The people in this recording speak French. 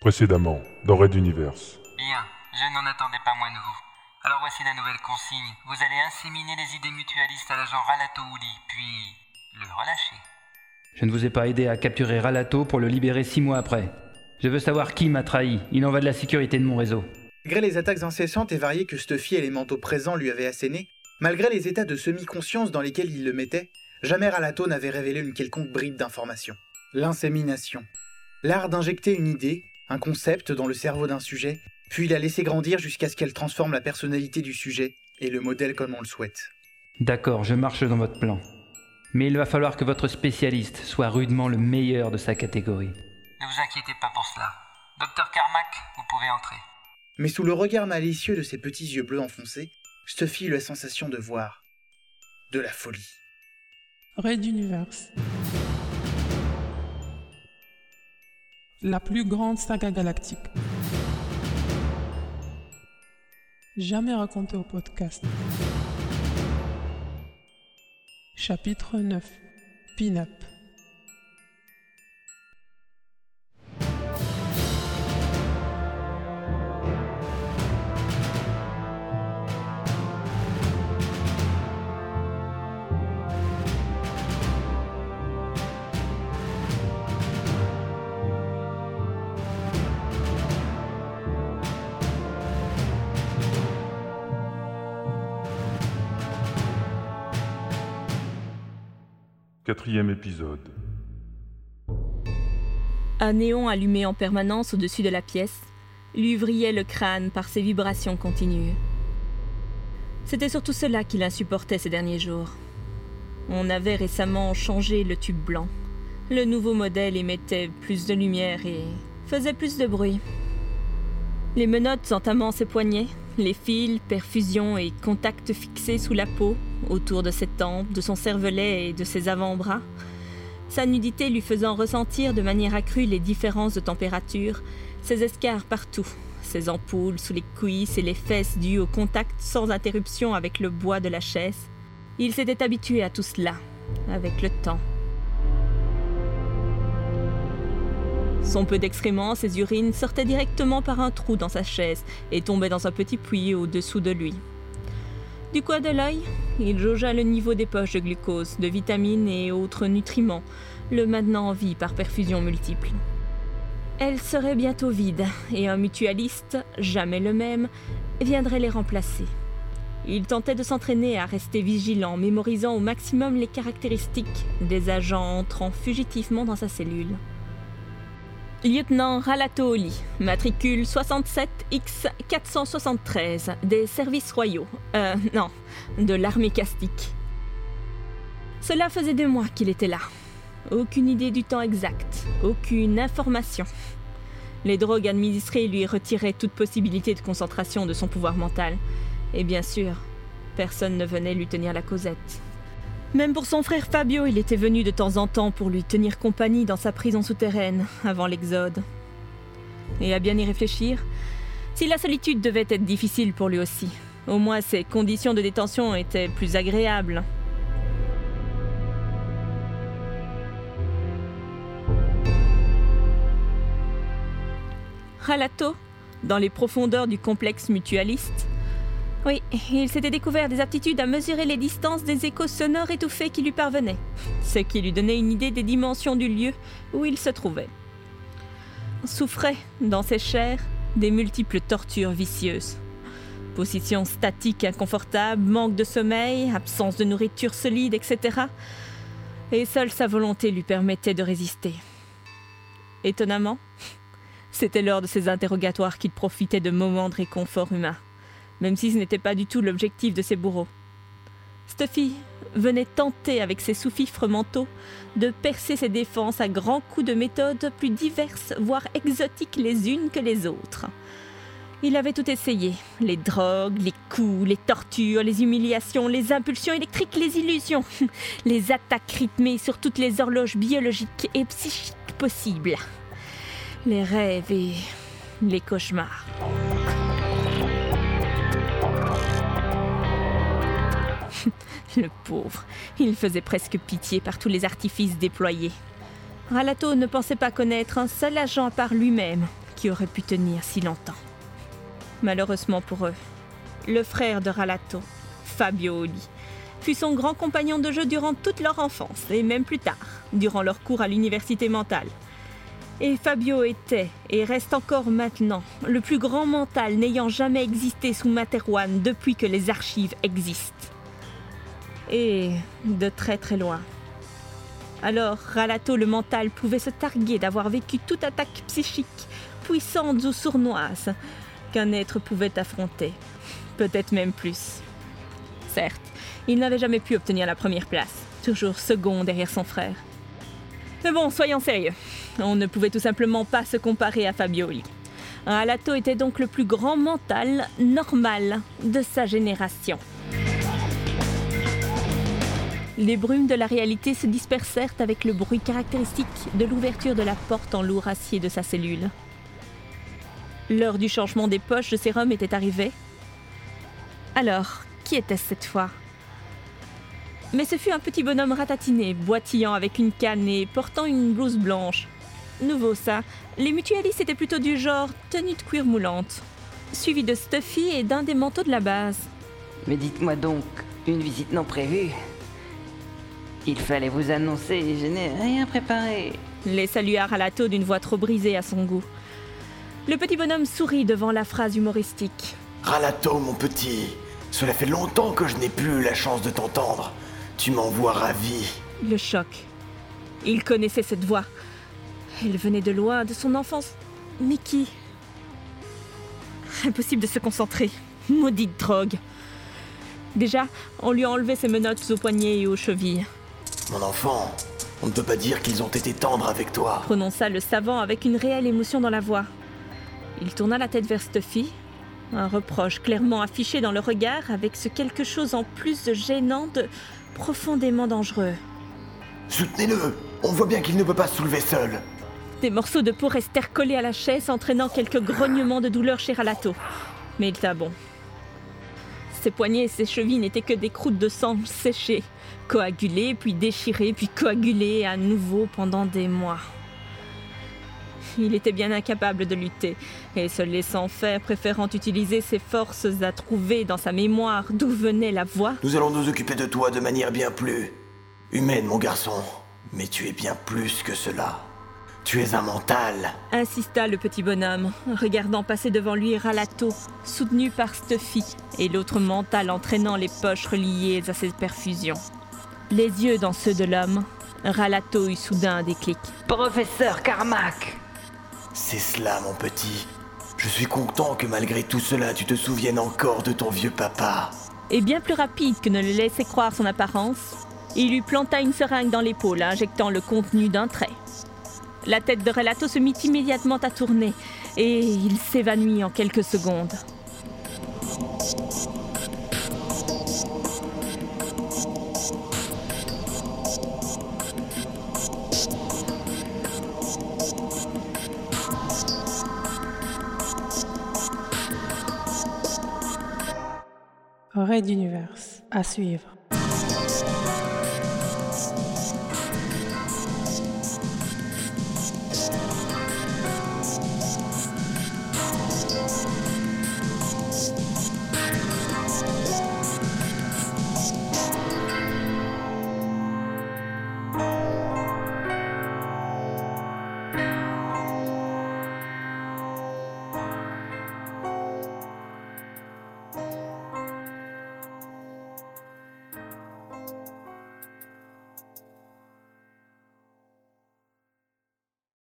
Précédemment, dans Red Universe. Bien, je n'en attendais pas moins de vous. Alors voici la nouvelle consigne. Vous allez inséminer les idées mutualistes à l'agent Ralatouli, puis le relâcher. Je ne vous ai pas aidé à capturer Ralato pour le libérer six mois après. Je veux savoir qui m'a trahi. Il en va de la sécurité de mon réseau. Malgré les attaques incessantes et variées que Stuffy et les manteaux présents lui avaient assénées, malgré les états de semi-conscience dans lesquels il le mettait, jamais Ralato n'avait révélé une quelconque bride d'information. L'insémination. L'art d'injecter une idée, un concept dans le cerveau d'un sujet, puis la laisser grandir jusqu'à ce qu'elle transforme la personnalité du sujet et le modèle comme on le souhaite. D'accord, je marche dans votre plan. Mais il va falloir que votre spécialiste soit rudement le meilleur de sa catégorie. Ne vous inquiétez pas pour cela. Docteur Carmack, vous pouvez entrer. Mais sous le regard malicieux de ses petits yeux bleus enfoncés, Stuffy eut la sensation de voir de la folie. Red Universe. La plus grande saga galactique. Jamais racontée au podcast. Chapitre 9. Pin-up. Quatrième épisode. Un néon allumé en permanence au-dessus de la pièce lui vrillait le crâne par ses vibrations continues. C'était surtout cela qu'il insupportait ces derniers jours. On avait récemment changé le tube blanc. Le nouveau modèle émettait plus de lumière et faisait plus de bruit. Les menottes entamant ses poignets, les fils, perfusions et contacts fixés sous la peau, autour de ses tempes, de son cervelet et de ses avant-bras, sa nudité lui faisant ressentir de manière accrue les différences de température, ses escarres partout, ses ampoules sous les cuisses et les fesses dues au contact sans interruption avec le bois de la chaise. Il s'était habitué à tout cela, avec le temps. Son peu d'excréments, ses urines sortaient directement par un trou dans sa chaise et tombaient dans un petit puits au-dessous de lui. Du coin de l'œil, il jaugea le niveau des poches de glucose, de vitamines et autres nutriments, le maintenant en vie par perfusion multiple. Elles seraient bientôt vides, et un mutualiste, jamais le même, viendrait les remplacer. Il tentait de s'entraîner à rester vigilant, mémorisant au maximum les caractéristiques des agents entrant fugitivement dans sa cellule. Lieutenant Ralatooli, matricule 67X473, des services royaux. Euh, non, de l'armée castique. Cela faisait deux mois qu'il était là. Aucune idée du temps exact, aucune information. Les drogues administrées lui retiraient toute possibilité de concentration de son pouvoir mental. Et bien sûr, personne ne venait lui tenir la causette. Même pour son frère Fabio, il était venu de temps en temps pour lui tenir compagnie dans sa prison souterraine, avant l'exode. Et à bien y réfléchir, si la solitude devait être difficile pour lui aussi, au moins ses conditions de détention étaient plus agréables. Ralato, dans les profondeurs du complexe mutualiste, oui, il s'était découvert des aptitudes à mesurer les distances des échos sonores étouffés qui lui parvenaient, ce qui lui donnait une idée des dimensions du lieu où il se trouvait. Souffrait, dans ses chairs, des multiples tortures vicieuses. Position statique inconfortable, manque de sommeil, absence de nourriture solide, etc. Et seule sa volonté lui permettait de résister. Étonnamment, c'était lors de ces interrogatoires qu'il profitait de moments de réconfort humain même si ce n'était pas du tout l'objectif de ses bourreaux. Stuffy venait tenter avec ses sous-fifres mentaux de percer ses défenses à grands coups de méthodes plus diverses, voire exotiques les unes que les autres. Il avait tout essayé. Les drogues, les coups, les tortures, les humiliations, les impulsions électriques, les illusions, les attaques rythmées sur toutes les horloges biologiques et psychiques possibles. Les rêves et les cauchemars. Le pauvre, il faisait presque pitié par tous les artifices déployés. Ralato ne pensait pas connaître un seul agent à part lui-même qui aurait pu tenir si longtemps. Malheureusement pour eux, le frère de Ralato, Fabio Oli, fut son grand compagnon de jeu durant toute leur enfance et même plus tard, durant leur cours à l'université mentale. Et Fabio était, et reste encore maintenant, le plus grand mental n'ayant jamais existé sous Materwan depuis que les archives existent. Et de très très loin. Alors, Ralato le mental pouvait se targuer d'avoir vécu toute attaque psychique, puissante ou sournoise, qu'un être pouvait affronter. Peut-être même plus. Certes, il n'avait jamais pu obtenir la première place, toujours second derrière son frère. Mais bon, soyons sérieux. On ne pouvait tout simplement pas se comparer à Fabioli. Alato était donc le plus grand mental normal de sa génération. Les brumes de la réalité se dispersèrent avec le bruit caractéristique de l'ouverture de la porte en lourd acier de sa cellule. L'heure du changement des poches de sérum était arrivée. Alors, qui était-ce cette fois? Mais ce fut un petit bonhomme ratatiné, boitillant avec une canne et portant une blouse blanche. Nouveau ça, les mutualistes étaient plutôt du genre tenue de cuir moulante, suivi de Stuffy et d'un des manteaux de la base. Mais dites-moi donc, une visite non prévue? Il fallait vous annoncer, je n'ai rien préparé. Les salua Ralato d'une voix trop brisée à son goût. Le petit bonhomme sourit devant la phrase humoristique. Ralato, mon petit, cela fait longtemps que je n'ai plus eu la chance de t'entendre. Tu m'envoies ravi. Le choc. Il connaissait cette voix. Elle venait de loin, de son enfance. Mais qui? Impossible de se concentrer. Maudite drogue. Déjà, on lui a enlevé ses menottes aux poignets et aux chevilles. Mon enfant, on ne peut pas dire qu'ils ont été tendres avec toi. Prononça le savant avec une réelle émotion dans la voix. Il tourna la tête vers Stuffy, un reproche clairement affiché dans le regard avec ce quelque chose en plus de gênant, de profondément dangereux. Soutenez-le On voit bien qu'il ne peut pas se soulever seul. Des morceaux de peau restèrent collés à la chaise, entraînant quelques grognements de douleur chez Ralato. Mais il tint bon. Ses poignets et ses chevilles n'étaient que des croûtes de sang séchées, coagulées, puis déchirées, puis coagulées à nouveau pendant des mois. Il était bien incapable de lutter, et se laissant faire, préférant utiliser ses forces à trouver dans sa mémoire d'où venait la voix. Nous allons nous occuper de toi de manière bien plus humaine, mon garçon. Mais tu es bien plus que cela. Tu es un mental. Insista le petit bonhomme, regardant passer devant lui Ralato, soutenu par Stuffy, et l'autre mental entraînant les poches reliées à ses perfusions. Les yeux dans ceux de l'homme, Ralato eut soudain un déclic. Professeur Carmack C'est cela, mon petit. Je suis content que malgré tout cela, tu te souviennes encore de ton vieux papa. Et bien plus rapide que ne le laissait croire son apparence, il lui planta une seringue dans l'épaule, injectant le contenu d'un trait. La tête de Relato se mit immédiatement à tourner et il s'évanouit en quelques secondes. Raid d'univers à suivre.